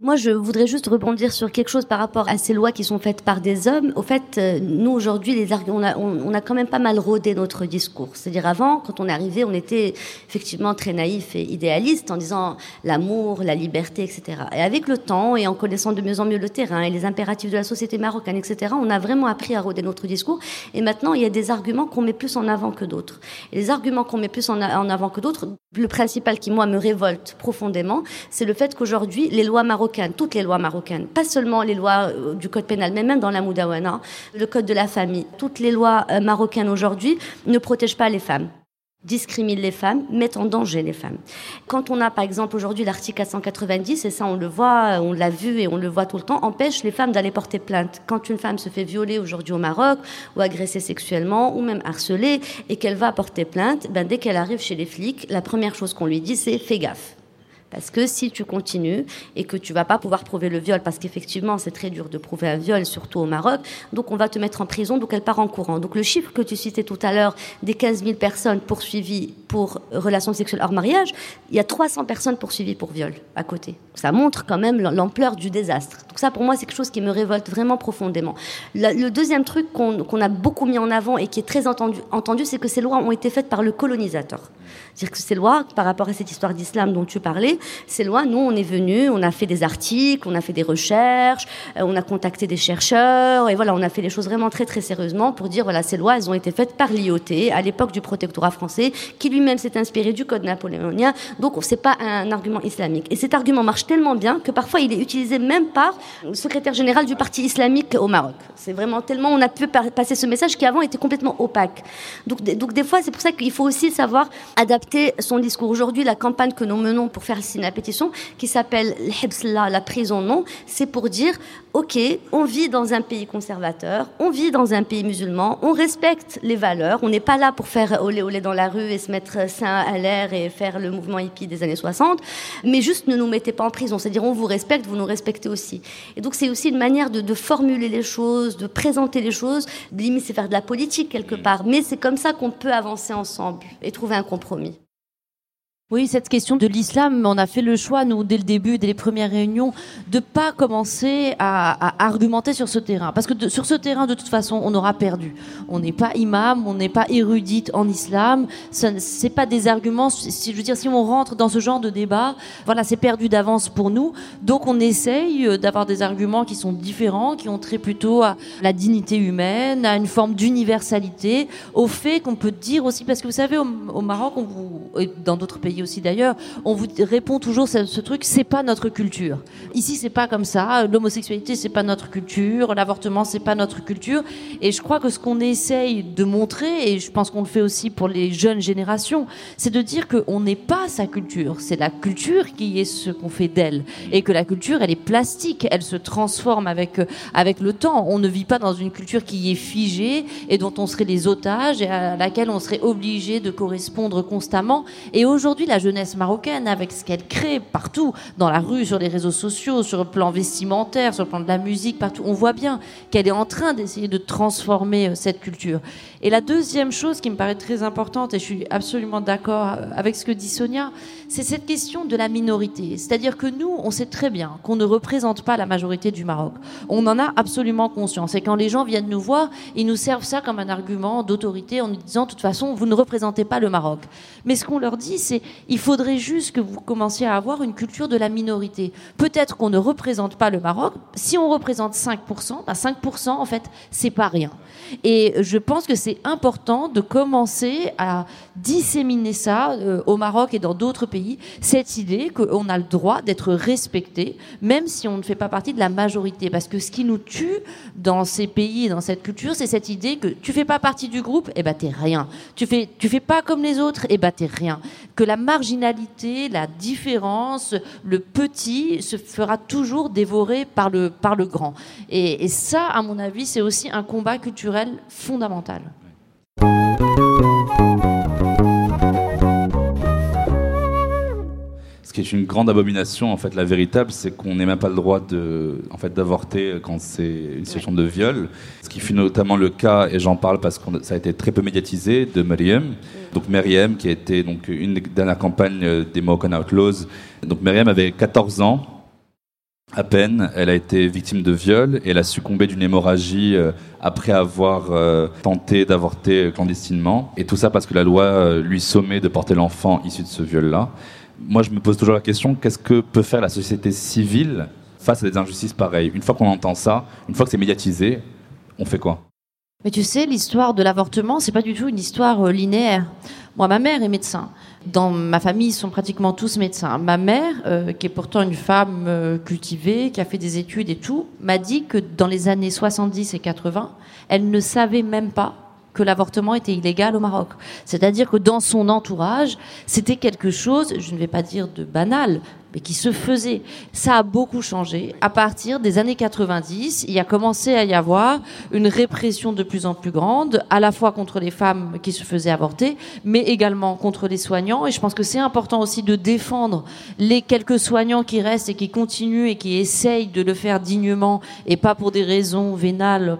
S4: moi, je voudrais juste rebondir sur quelque chose par rapport à ces lois qui sont faites par des hommes. Au fait, euh, nous, aujourd'hui, les on a, on, a quand même pas mal rodé notre discours. C'est-à-dire, avant, quand on est arrivé, on était effectivement très naïf et idéaliste en disant l'amour, la liberté, etc. Et avec le temps, et en connaissant de mieux en mieux le terrain et les impératifs de la société marocaine, etc., on a vraiment appris à roder notre discours. Et maintenant, il y a des arguments qu'on met plus en avant que d'autres. Et les arguments qu'on met plus en, en avant que d'autres, le principal qui, moi, me révolte profondément, c'est le fait qu'aujourd'hui, les lois marocaines toutes les lois marocaines, pas seulement les lois euh, du code pénal, mais même dans la Moudawana, le code de la famille. Toutes les lois euh, marocaines aujourd'hui ne protègent pas les femmes. discrimine les femmes, met en danger les femmes. Quand on a par exemple aujourd'hui l'article 490, et ça on le voit, on l'a vu et on le voit tout le temps, empêche les femmes d'aller porter plainte. Quand une femme se fait violer aujourd'hui au Maroc, ou agressée sexuellement, ou même harcelée, et qu'elle va porter plainte, ben, dès qu'elle arrive chez les flics, la première chose qu'on lui dit c'est fais gaffe. Parce que si tu continues et que tu vas pas pouvoir prouver le viol, parce qu'effectivement c'est très dur de prouver un viol, surtout au Maroc, donc on va te mettre en prison, donc elle part en courant. Donc le chiffre que tu citais tout à l'heure des 15 000 personnes poursuivies pour relations sexuelles hors mariage, il y a 300 personnes poursuivies pour viol à côté. Ça montre quand même l'ampleur du désastre. Donc ça pour moi c'est quelque chose qui me révolte vraiment profondément. Le, deuxième truc qu'on a beaucoup mis en avant et qui est très entendu, entendu c'est que ces lois ont été faites par le colonisateur. C'est-à-dire que ces lois, par rapport à cette histoire d'islam dont tu parlais, ces lois, nous, on est venu, on a fait des articles, on a fait des recherches, euh, on a contacté des chercheurs, et voilà, on a fait les choses vraiment très très sérieusement pour dire, voilà, ces lois, elles ont été faites par l'IOT à l'époque du protectorat français, qui lui-même s'est inspiré du code napoléonien. Donc, c'est pas un argument islamique. Et cet argument marche tellement bien que parfois il est utilisé même par le secrétaire général du parti islamique au Maroc. C'est vraiment tellement on a pu passer ce message qui avant était complètement opaque. Donc des fois, c'est pour ça qu'il faut aussi savoir adapter son discours. Aujourd'hui, la campagne que nous menons pour faire signer la pétition, qui s'appelle la prison non, c'est pour dire, ok, on vit dans un pays conservateur, on vit dans un pays musulman, on respecte les valeurs, on n'est pas là pour faire olé olé dans la rue et se mettre sein à l'air et faire le mouvement hippie des années 60, mais juste ne nous mettez pas en prison, c'est-à-dire on vous respecte, vous nous respectez aussi. Et donc c'est aussi une manière de, de, formuler les choses, de présenter les choses, limite c'est faire de la politique quelque part, mais c'est comme ça qu'on peut avancer ensemble et trouver un compromis promis.
S3: Oui, cette question de l'islam, on a fait le choix, nous, dès le début, dès les premières réunions, de pas commencer à, argumenter sur ce terrain. Parce que sur ce terrain, de toute façon, on aura perdu. On n'est pas imam, on n'est pas érudite en islam. Ce n'est pas des arguments, si, je veux dire, si on rentre dans ce genre de débat, voilà, c'est perdu d'avance pour nous. Donc on essaye euh, d'avoir des arguments qui sont différents, qui ont trait plutôt à la dignité humaine, à une forme d'universalité, au fait qu'on peut dire aussi, parce que vous savez, au, Maroc, on vous, dans d'autres aussi d'ailleurs, on vous répond toujours ce, ce truc, c'est pas notre culture. Ici, c'est pas comme ça. L'homosexualité, c'est pas notre culture. L'avortement, c'est pas notre culture. Et je crois que ce qu'on essaye de montrer, et je pense qu'on le fait aussi pour les jeunes générations, c'est de dire qu'on n'est pas sa culture. C'est la culture qui est ce qu'on fait d'elle. Et que la culture, elle est plastique. Elle se transforme avec, avec le temps. On ne vit pas dans une culture qui est figée et dont on serait les otages et à laquelle on serait obligé de correspondre constamment. Et aujourd'hui, la jeunesse marocaine avec ce qu'elle crée partout, dans la rue, sur les réseaux sociaux, sur le plan vestimentaire, sur le plan de la musique, partout. On voit bien qu'elle est en train d'essayer de transformer euh, cette culture. Et la deuxième chose qui me paraît très importante, et je suis absolument d'accord euh, avec ce que dit Sonia, c'est cette question de la minorité. C'est-à-dire que nous, on sait très bien qu'on ne représente pas la majorité du Maroc. On en a absolument conscience. Et quand les gens viennent nous voir, ils nous servent ça comme un argument d'autorité en nous disant, de toute façon, vous ne représentez pas le Maroc. Mais ce qu'on leur dit, c'est, il faudrait juste que vous commenciez à avoir une culture de la minorité. Peut-être qu'on ne représente pas le Maroc. Si on représente 5%, 5%, bah, en fait, c'est pas rien. Et je pense que c'est important de commencer à disséminer ça euh, au Maroc et dans d'autres pays, cette idée qu'on a le droit d'être respecté, même si on ne fait pas partie de la majorité. Parce que ce qui nous tue dans ces pays et dans cette culture, c'est cette idée que tu fais pas partie du groupe, et eh ben t'es rien. Tu fais, tu fais pas comme les autres, et eh ben t'es rien. Que la marginalité, la différence, le petit se fera toujours dévorer par le, par le grand. Et ça, à mon avis, c'est aussi un combat culturel fondamental.
S2: Ce qui est une grande abomination, en fait, la véritable, c'est qu'on n'ait même pas le droit de, en fait, d'avorter quand c'est une situation de viol. Ce qui fut notamment le cas, et j'en parle parce que ça a été très peu médiatisé, de Meriem. Donc Meriem, qui a été donc une des dernières campagnes des Moroccan Outlaws. Donc Meriem avait 14 ans. À peine, elle a été victime de viol et elle a succombé d'une hémorragie euh, après avoir euh, tenté d'avorter clandestinement. Et tout ça parce que la loi euh, lui sommait de porter l'enfant issu de ce viol-là moi, je me pose toujours la question qu'est-ce que peut faire la société civile face à des injustices pareilles Une fois qu'on entend ça, une fois que c'est médiatisé, on fait quoi
S3: Mais tu sais, l'histoire de l'avortement, c'est pas du tout une histoire euh, linéaire. Moi, ma mère est médecin. Dans ma famille, ils sont pratiquement tous médecins. Ma mère, euh, qui est pourtant une femme euh, cultivée, qui a fait des études et tout, m'a dit que dans les années 70 et 80, elle ne savait même pas que l'avortement était illégal au Maroc. C'est-à-dire que dans son entourage, c'était quelque chose, je ne vais pas dire de banal, mais qui se faisait. Ça a beaucoup changé. À partir des années 90, il a commencé à y avoir une répression de plus en plus grande, à la fois contre les femmes qui se faisaient avorter, mais également contre les soignants. Et je pense que c'est important aussi de défendre les quelques soignants qui restent et qui continuent et qui essayent de le faire dignement et pas pour des raisons vénales,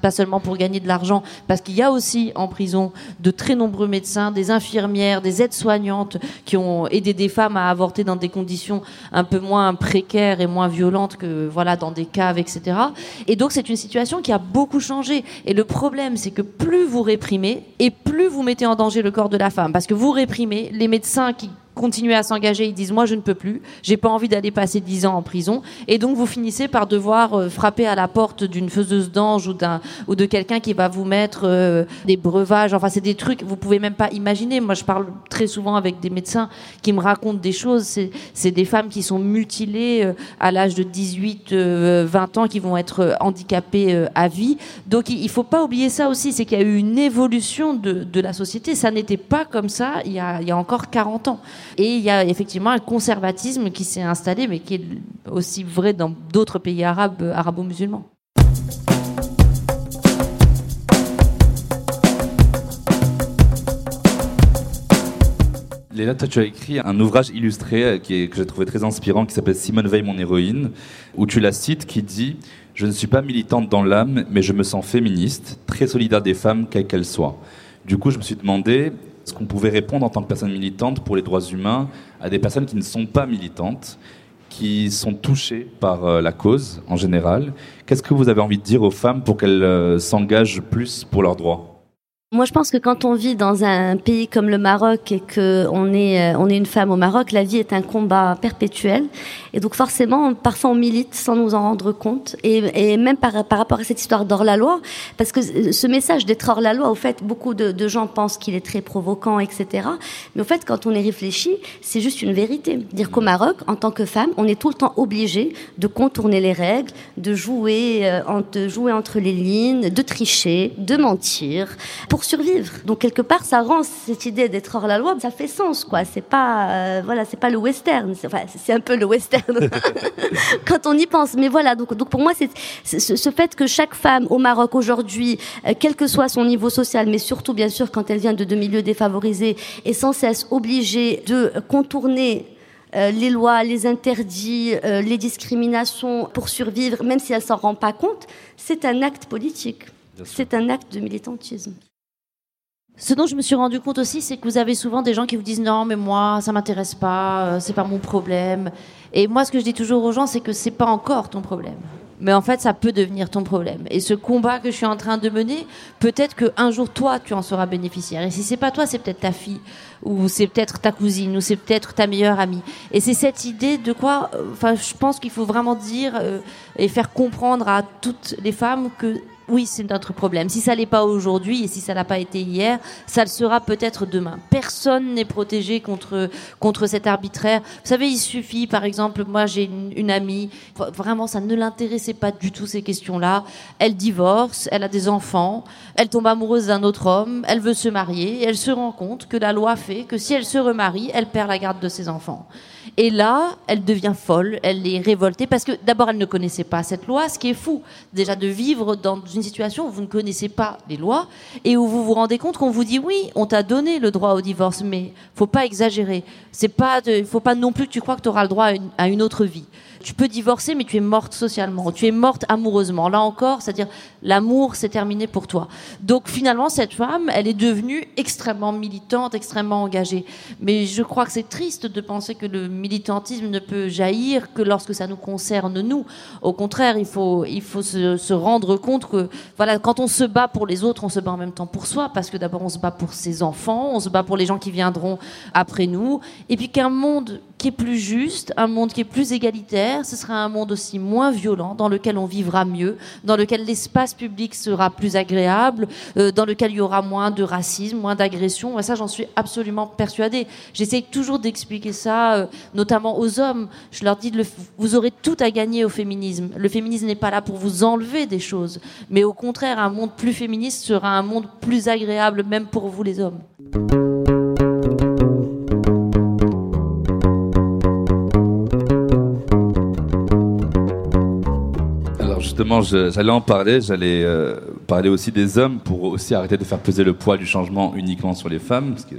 S3: pas seulement pour gagner de l'argent, parce qu'il y a aussi en prison de très nombreux médecins, des infirmières, des aides-soignantes qui ont aidé des femmes à avorter dans des conditions un peu moins précaire et moins violente que voilà dans des caves, etc. Et donc c'est une situation qui a beaucoup changé. Et le problème, c'est que plus vous réprimez et plus vous mettez en danger le corps de la femme, parce que vous réprimez les médecins qui continuer à s'engager, ils disent moi je ne peux plus, j'ai pas envie d'aller passer dix ans en prison, et donc vous finissez par devoir euh, frapper à la porte d'une faiseuse d'ange ou d'un ou de quelqu'un qui va vous mettre euh, des breuvages, enfin c'est des trucs vous pouvez même pas imaginer. Moi je parle très souvent avec des médecins qui me racontent des choses, c'est des femmes qui sont mutilées euh, à l'âge de 18, 20 ans, qui vont être handicapées à vie. Donc il, faut pas oublier ça aussi, c'est qu'il y a eu une évolution de, de la société. Ça n'était pas comme ça il y a, il y a encore 40 ans. Et il y a effectivement un conservatisme qui s'est installé, mais qui est aussi vrai dans d'autres pays arabes, arabo-musulmans.
S2: Léla, toi, tu as écrit un ouvrage illustré euh, qui est, que j'ai trouvé très inspirant, qui s'appelle Simone Veil, mon héroïne, où tu la cites, qui dit Je ne suis pas militante dans l'âme, mais je me sens féministe, très solidaire des femmes, quelles qu'elles soient. Du coup, je me suis demandé, ce qu'on pouvait répondre en tant que personne militante pour les droits humains à des personnes qui ne sont pas militantes, qui sont touchées par euh, la cause en général. Qu'est-ce que vous avez envie de dire aux femmes pour qu'elles euh, s'engagent plus pour leurs droits?
S4: Moi, je pense que quand on vit dans un pays comme le Maroc et que on est, euh, on est une femme au Maroc, la vie est un combat perpétuel. Et donc, forcément, parfois, on milite sans nous en rendre compte. Et, et même par, par rapport à cette histoire d'hors-la-loi, parce que ce message d'être hors-la-loi, au fait, beaucoup de, gens pensent qu'il est très provoquant, etc. Mais au fait, quand on y réfléchit, c'est juste une vérité. Dire qu'au Maroc, en tant que femme, on est tout le temps obligé de contourner les règles, de jouer, euh, de jouer entre les lignes, de tricher, de mentir, pour survivre. Donc quelque part, ça rend cette idée d'être hors la loi, ça fait sens, quoi. C'est pas, euh, voilà, c'est pas le western. C'est, enfin, c'est un peu le western quand on y pense. Mais voilà, donc, donc pour moi, c'est, ce, fait que chaque femme au Maroc aujourd'hui, euh, quel que soit son niveau social, mais surtout bien sûr quand elle vient de, de milieux défavorisés, est sans cesse obligée de contourner euh, les lois, les interdits, les discriminations pour survivre, même si elle s'en rend pas compte, c'est un acte politique. C'est un acte de militantisme.
S3: Ce dont je me suis rendu compte aussi, c'est que vous avez souvent des gens qui vous disent non, mais moi, ça m'intéresse pas, euh, c'est pas mon problème. Et moi, ce que je dis toujours aux gens, c'est que c'est pas encore ton problème. Mais en fait, ça peut devenir ton problème. Et ce combat que je suis en train de mener, peut-être qu'un jour, toi, tu en seras bénéficiaire. Et si c'est pas toi, c'est peut-être ta fille, ou c'est peut-être ta cousine, ou c'est peut-être ta meilleure amie. Et c'est cette idée de quoi, euh, enfin, je pense qu'il faut vraiment dire euh, et faire comprendre à toutes les femmes que oui, c'est notre problème. Si ça l'est pas aujourd'hui et si ça n'a pas été hier, ça le sera peut-être demain. Personne n'est protégé contre contre cet arbitraire. Vous savez, il suffit, par exemple, moi j'ai une, amie, vraiment ça ne l'intéressait pas du tout ces questions-là. Elle divorce, elle a des enfants, elle tombe amoureuse d'un autre homme, elle veut se marier, et elle se rend compte que la loi fait que si elle se remarie, elle perd la garde de ses enfants. Et là, elle devient folle, elle est révoltée parce que d'abord, elle ne connaissait pas cette loi, ce qui est fou, déjà de vivre dans une situation où vous ne connaissez pas les lois et où vous vous rendez compte qu'on vous dit oui, on t'a donné le droit au divorce, mais faut pas exagérer. C'est pas, faut pas non plus que tu crois que tu auras le droit à une autre vie tu peux divorcer, mais tu es morte socialement, tu es morte amoureusement. Là encore, c'est-à-dire l'amour, c'est terminé pour toi. Donc finalement, cette femme, elle est devenue extrêmement militante, extrêmement engagée. Mais je crois que c'est triste de penser que le militantisme ne peut jaillir que lorsque ça nous concerne nous. Au contraire, il faut, il faut se, se rendre compte que voilà, quand on se bat pour les autres, on se bat en même temps pour soi, parce que d'abord on se bat pour ses enfants, on se bat pour les gens qui viendront après nous, et puis qu'un monde qui est plus juste, un monde qui est plus égalitaire. Ce sera un monde aussi moins violent, dans lequel on vivra mieux, dans lequel l'espace public sera plus agréable, euh, dans lequel il y aura moins de racisme, moins d'agression. Ça, j'en suis absolument persuadée. J'essaie toujours d'expliquer ça, euh, notamment aux hommes. Je leur dis, vous aurez tout à gagner au féminisme. Le féminisme n'est pas là pour vous enlever des choses, mais au contraire, un monde plus féministe sera un monde plus agréable, même pour vous les hommes.
S2: Justement, j'allais en parler, j'allais euh, parler aussi des hommes pour aussi arrêter de faire peser le poids du changement uniquement sur les femmes, parce que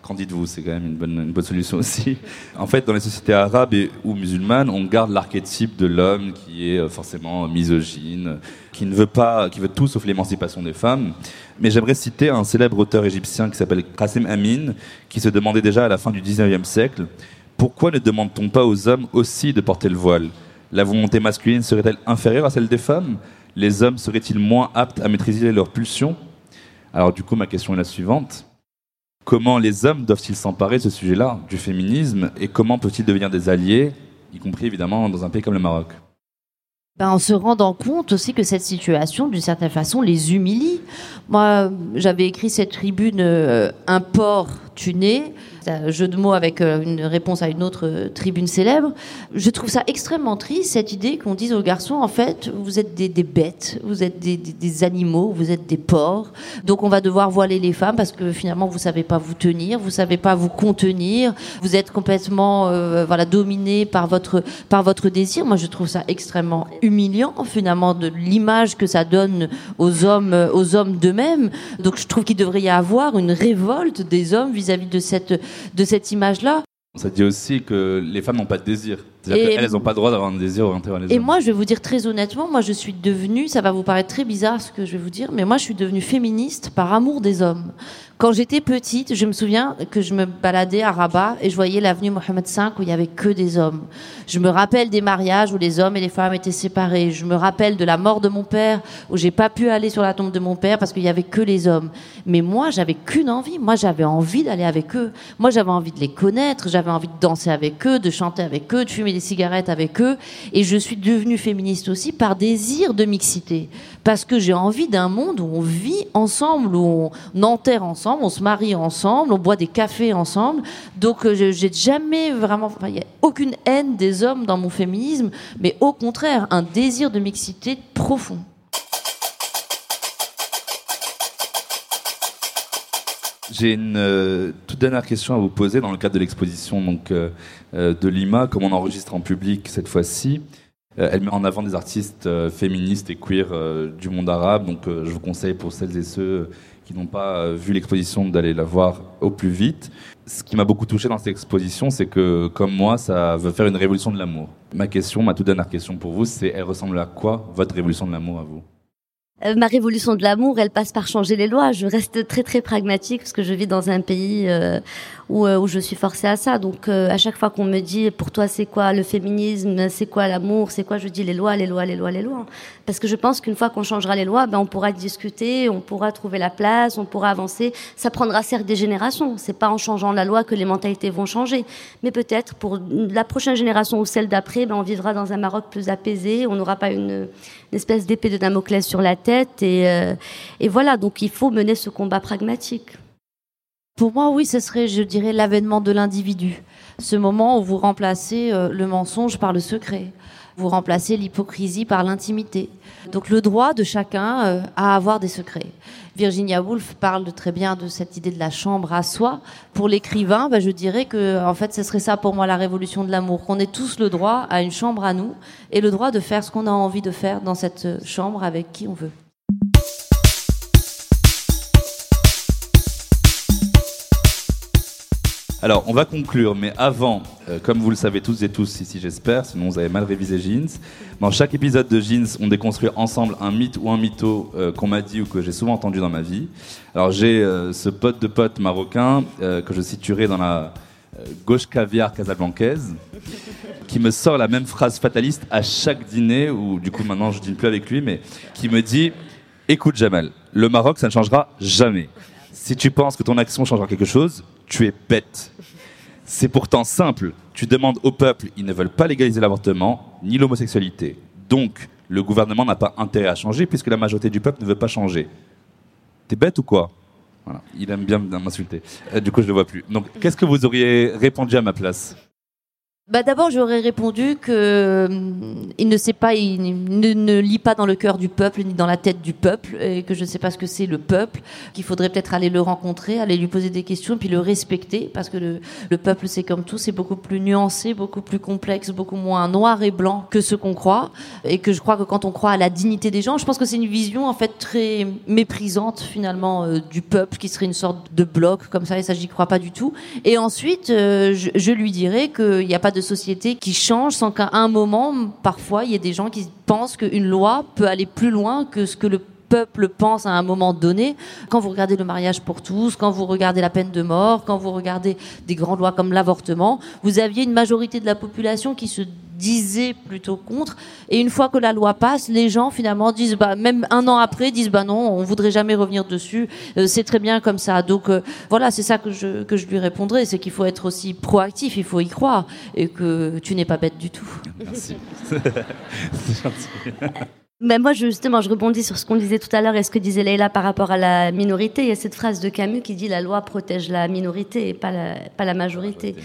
S2: qu'en dites-vous, c'est quand même une bonne, solution aussi. En fait, dans les sociétés arabes ou musulmanes, on garde l'archétype de l'homme qui est euh, forcément misogyne, qui ne veut pas, qui veut tout sauf l'émancipation des femmes. Mais j'aimerais citer un célèbre auteur égyptien qui s'appelle Qasim Amin, qui se demandait déjà à la fin du 19e siècle pourquoi ne demande-t-on pas aux hommes aussi de porter le voile? La volonté masculine serait-elle inférieure à celle des femmes? Les hommes seraient-ils moins aptes à maîtriser leurs pulsions? Alors du coup, ma question est la suivante. Comment les hommes doivent-ils s'emparer de ce sujet-là, du féminisme, et comment peut-ils devenir des alliés, y compris évidemment dans un pays comme le Maroc?
S3: Ben, en se rendant compte aussi que cette situation, d'une certaine façon, les humilie. Moi, j'avais écrit cette tribune euh, Un un jeu de mots avec euh, une réponse à une autre euh, tribune célèbre. Je trouve ça extrêmement triste, cette idée qu'on dise aux garçons, en fait, vous êtes des, bêtes, vous êtes des animaux, vous êtes des porcs, donc on va devoir voiler les femmes parce que finalement, vous savez pas vous tenir, vous savez pas vous contenir, vous êtes complètement euh, voilà, dominé par votre, par votre désir. Moi, je trouve ça extrêmement humiliant, finalement, de l'image que ça donne aux hommes, euh, aux hommes d'eux-mêmes. Donc, je trouve qu'il devrait y avoir une révolte des hommes vis-à-vis de cette, de cette image-là.
S2: Ça dit aussi que les femmes n'ont pas de désir. C'est-à-dire
S3: Et-
S2: qu'elles n'ont pas le droit d'avoir un désir orienté vers les
S3: Et
S2: hommes.
S3: moi, je vais vous dire très honnêtement, moi, je suis devenue, ça va vous paraître très bizarre ce que je vais vous dire, mais moi, je suis devenue féministe par amour des hommes. Quand j'étais petite, je me souviens que je me baladais à Rabat et je voyais l'avenue Mohamed V où il y avait que des hommes. Je me rappelle des mariages où les hommes et les femmes étaient séparés. Je me rappelle de la mort de mon père où j'ai pas pu aller sur la tombe de mon père parce qu'il y avait que les hommes. Mais moi, j'avais qu'une envie. Moi, j'avais envie d'aller avec eux. Moi, j'avais envie de les connaître. J'avais envie de danser avec eux, de chanter avec eux, de fumer des cigarettes avec eux. Et je suis devenue féministe aussi par désir de mixité. Parce que j'ai envie d'un monde où on vit ensemble, où on enterre ensemble, on se marie ensemble, on boit des cafés ensemble. Donc, euh, j'ai jamais vraiment, il n'y a aucune haine des hommes dans mon féminisme, mais au contraire, un désir de mixité profond.
S2: J'ai une euh, toute dernière question à vous poser dans le cadre de l'exposition donc euh, euh, de Lima, comme on enregistre en public cette fois-ci. Elle met en avant des artistes féministes et queer du monde arabe, donc je vous conseille pour celles et ceux qui n'ont pas vu l'exposition d'aller la voir au plus vite. Ce qui m'a beaucoup touché dans cette exposition, c'est que comme moi, ça veut faire une révolution de l'amour. Ma question, ma toute dernière question pour vous, c'est elle ressemble à quoi votre révolution de l'amour à vous?
S4: Euh, ma révolution de l'amour, elle passe par changer les lois. Je reste très très pragmatique parce que je vis dans un pays euh, où, euh, où je suis forcée à ça. Donc euh, à chaque fois qu'on me dit pour toi c'est quoi le féminisme, c'est quoi l'amour, c'est quoi, je dis les lois, les lois, les lois, les lois. Parce que je pense qu'une fois qu'on changera les lois, ben on pourra discuter, on pourra trouver la place, on pourra avancer. Ça prendra certes des générations. C'est pas en changeant la loi que les mentalités vont changer, mais peut-être pour la prochaine génération ou celle d'après, ben on vivra dans un Maroc plus apaisé. On n'aura pas une, espèce d'épée de Damoclès sur la tête euh, et voilà. Donc il faut mener ce combat pragmatique.
S3: Pour moi, oui, ce serait, je dirais, l'avènement de l'individu. Ce moment où vous remplacez euh, le mensonge par le secret. Vous remplacez l'hypocrisie par l'intimité. Donc le droit de chacun euh, à avoir des secrets. Virginia Woolf parle très bien de cette idée de la chambre à soi. Pour l'écrivain, bah, je dirais que en fait, ce serait ça pour moi la révolution de l'amour. Qu'on ait tous le droit à une chambre à nous et le droit de faire ce qu'on a envie de faire dans cette euh, chambre avec qui on veut.
S2: Alors, on va conclure, mais avant, euh, comme vous le savez tous et tous ici, j'espère, sinon vous avez mal révisé Jeans. Dans chaque épisode de Jeans, on déconstruit ensemble un mythe ou un mytho euh, qu'on m'a dit ou que j'ai souvent entendu dans ma vie. Alors, j'ai euh, ce pote de pote marocain que je situerai dans la gauche caviar casablancaise qui me sort la même phrase fataliste à chaque dîner, ou du coup maintenant je dîne plus avec lui, mais qui me dit Écoute Jamal, le Maroc ça ne changera jamais. Si tu penses que ton action changera quelque chose, tu es bête. C'est pourtant simple. Tu demandes au peuple, ils ne veulent pas légaliser l'avortement ni l'homosexualité. Donc, le gouvernement n'a pas intérêt à changer puisque la majorité du peuple ne veut pas changer. T'es bête ou quoi? Voilà. Il aime bien m'insulter. Euh, du coup, je ne le vois plus. Donc, qu'est-ce que vous auriez répondu à ma place?
S3: Bah D'abord, j'aurais répondu que euh, il ne sait pas, il ne, ne, lit pas dans le cœur du peuple ni dans la tête du peuple, et que je ne sais pas ce que c'est le peuple, qu'il faudrait peut-être aller le rencontrer, aller lui poser des questions, puis le respecter, parce que le, le peuple, c'est comme tout, c'est beaucoup plus nuancé, beaucoup plus complexe, beaucoup moins noir et blanc que ce qu'on croit, et que je crois que quand on croit à la dignité des gens, je pense que c'est une vision en fait très méprisante finalement euh, du peuple, qui serait une sorte de bloc comme ça, et ça j'y crois pas du tout. Et ensuite, euh, je, je lui dirais qu'il n'y a pas de société qui change sans qu'à un moment, parfois, il y ait des gens qui pensent qu'une loi peut aller plus loin que ce que le peuple pense à un moment donné. Quand vous regardez le mariage pour tous, quand vous regardez la peine de mort, quand vous regardez des grandes lois comme l'avortement, vous aviez une majorité de la population qui se disait plutôt contre. Et une fois que la loi passe, les gens finalement disent, bah, même un an après, disent, bah non, on voudrait jamais revenir dessus. Euh, c'est très bien comme ça. Donc euh, voilà, c'est ça que je, que je lui répondrai, c'est qu'il faut être aussi proactif, il faut y croire, et que tu n'es pas bête du tout.
S2: Merci.
S4: Mais moi, justement, je rebondis sur ce qu'on disait tout à l'heure et ce que disait Leïla par rapport à la minorité. Il y a cette phrase de Camus qui dit la loi protège la minorité et pas la, pas la majorité.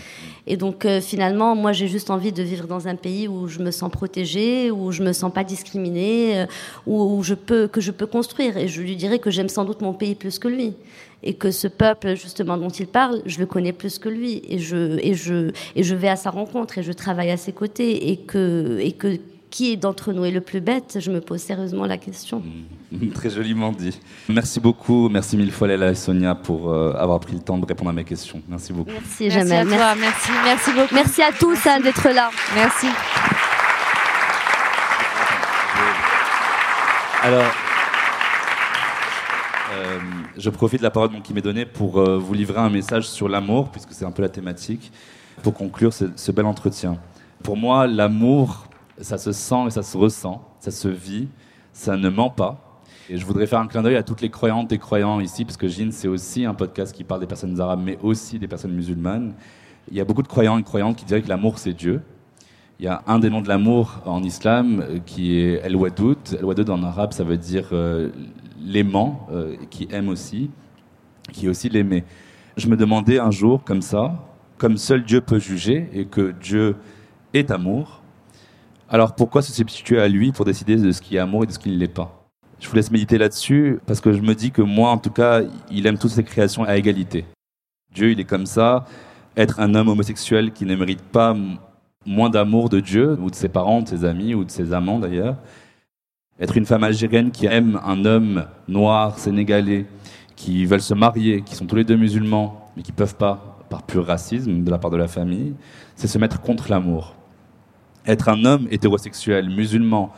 S4: Et donc, euh, finalement, moi, j'ai juste envie de vivre dans un pays où je me sens protégée, où je me sens pas discriminée, euh, où, où, je peux, que je peux construire. Et je lui dirais que j'aime sans doute mon pays plus que lui. Et que ce peuple, justement, dont il parle, je le connais plus que lui. Et je, et je, et je vais à sa rencontre et je travaille à ses côtés. Et que, et que, qui d'entre nous est le plus bête Je me pose sérieusement la question.
S2: Mmh, très joliment dit. Merci beaucoup. Merci mille fois, Léla et Sonia, pour euh, avoir pris le temps de répondre à mes questions. Merci beaucoup.
S4: Merci,
S3: Merci à toi. Merci, merci beaucoup.
S4: Merci à tous hein, d'être là.
S3: Merci.
S2: Alors, euh, je profite de la parole qui m'est donnée pour euh, vous livrer un message sur l'amour, puisque c'est un peu la thématique, pour conclure ce, ce bel entretien. Pour moi, l'amour, ça se sent et ça se ressent, ça se vit, ça ne ment pas. Et je voudrais faire un clin d'œil à toutes les croyantes et croyants ici, parce que Jean, c'est aussi un podcast qui parle des personnes arabes, mais aussi des personnes musulmanes. Il y a beaucoup de croyants et croyantes qui diraient que l'amour, c'est Dieu. Il y a un des noms de l'amour en islam euh, qui est El Wadoud. El Wadoud en arabe, ça veut dire euh, l'aimant, euh, qui aime aussi, qui est aussi l'aimé. Je me demandais un jour, comme ça, comme seul Dieu peut juger, et que Dieu est amour, alors pourquoi se substituer à lui pour décider de ce qui est amour et de ce qui ne l'est pas? Je vous laisse méditer là-dessus parce que je me dis que moi, en tout cas, il aime toutes ses créations à égalité. Dieu, il est comme ça. Être un homme homosexuel qui ne mérite pas moins d'amour de Dieu ou de ses parents, de ses amis ou de ses amants d'ailleurs. Être une femme algérienne qui aime un homme noir, sénégalais, qui veulent se marier, qui sont tous les deux musulmans, mais qui peuvent pas par pur racisme de la part de la famille, c'est se mettre contre l'amour être un homme hétérosexuel, musulman,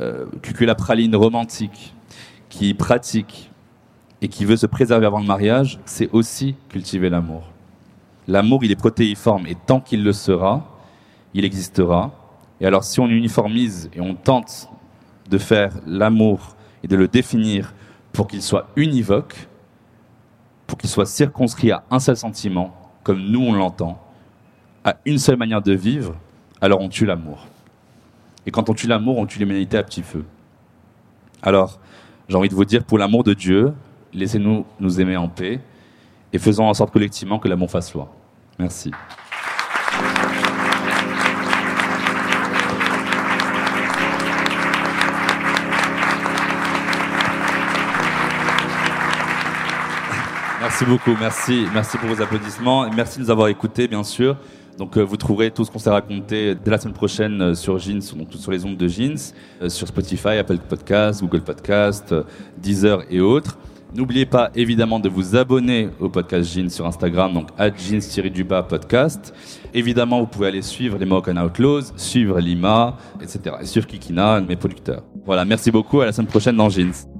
S2: euh, romantique, qui pratique et qui veut se préserver avant le mariage, c'est aussi cultiver l'amour. L'amour, il est protéiforme et tant qu'il le sera, il existera. Et alors si on uniformise et on tente de faire l'amour et de le définir pour qu'il soit univoque, pour qu'il soit circonscrit à un seul sentiment, comme nous on l'entend, à une seule manière de vivre, alors on tue l'amour. Et quand on tue l'amour, on tue l'humanité à petit feu. Alors, j'ai envie de vous dire, pour l'amour de Dieu, laissez-nous nous aimer en paix et faisons en sorte collectivement que l'amour fasse loi. Merci. Merci beaucoup, merci, merci pour vos applaudissements et merci de nous avoir écoutés, bien sûr. Donc euh, vous trouverez tout ce qu'on s'est raconté dès la semaine prochaine euh, sur Jeans, donc sur les ondes de Jeans, euh, sur Spotify, Apple Podcast, Google Podcast, Deezer et autres. N'oubliez pas évidemment de vous abonner au podcast Jeans sur Instagram, donc jeans-du-bas podcast. Évidemment, vous pouvez aller suivre les Moroccan Outlaws, suivre Lima, etc. Et suivre Kikina, mes producteurs. Voilà, merci beaucoup, à la semaine prochaine dans Jeans.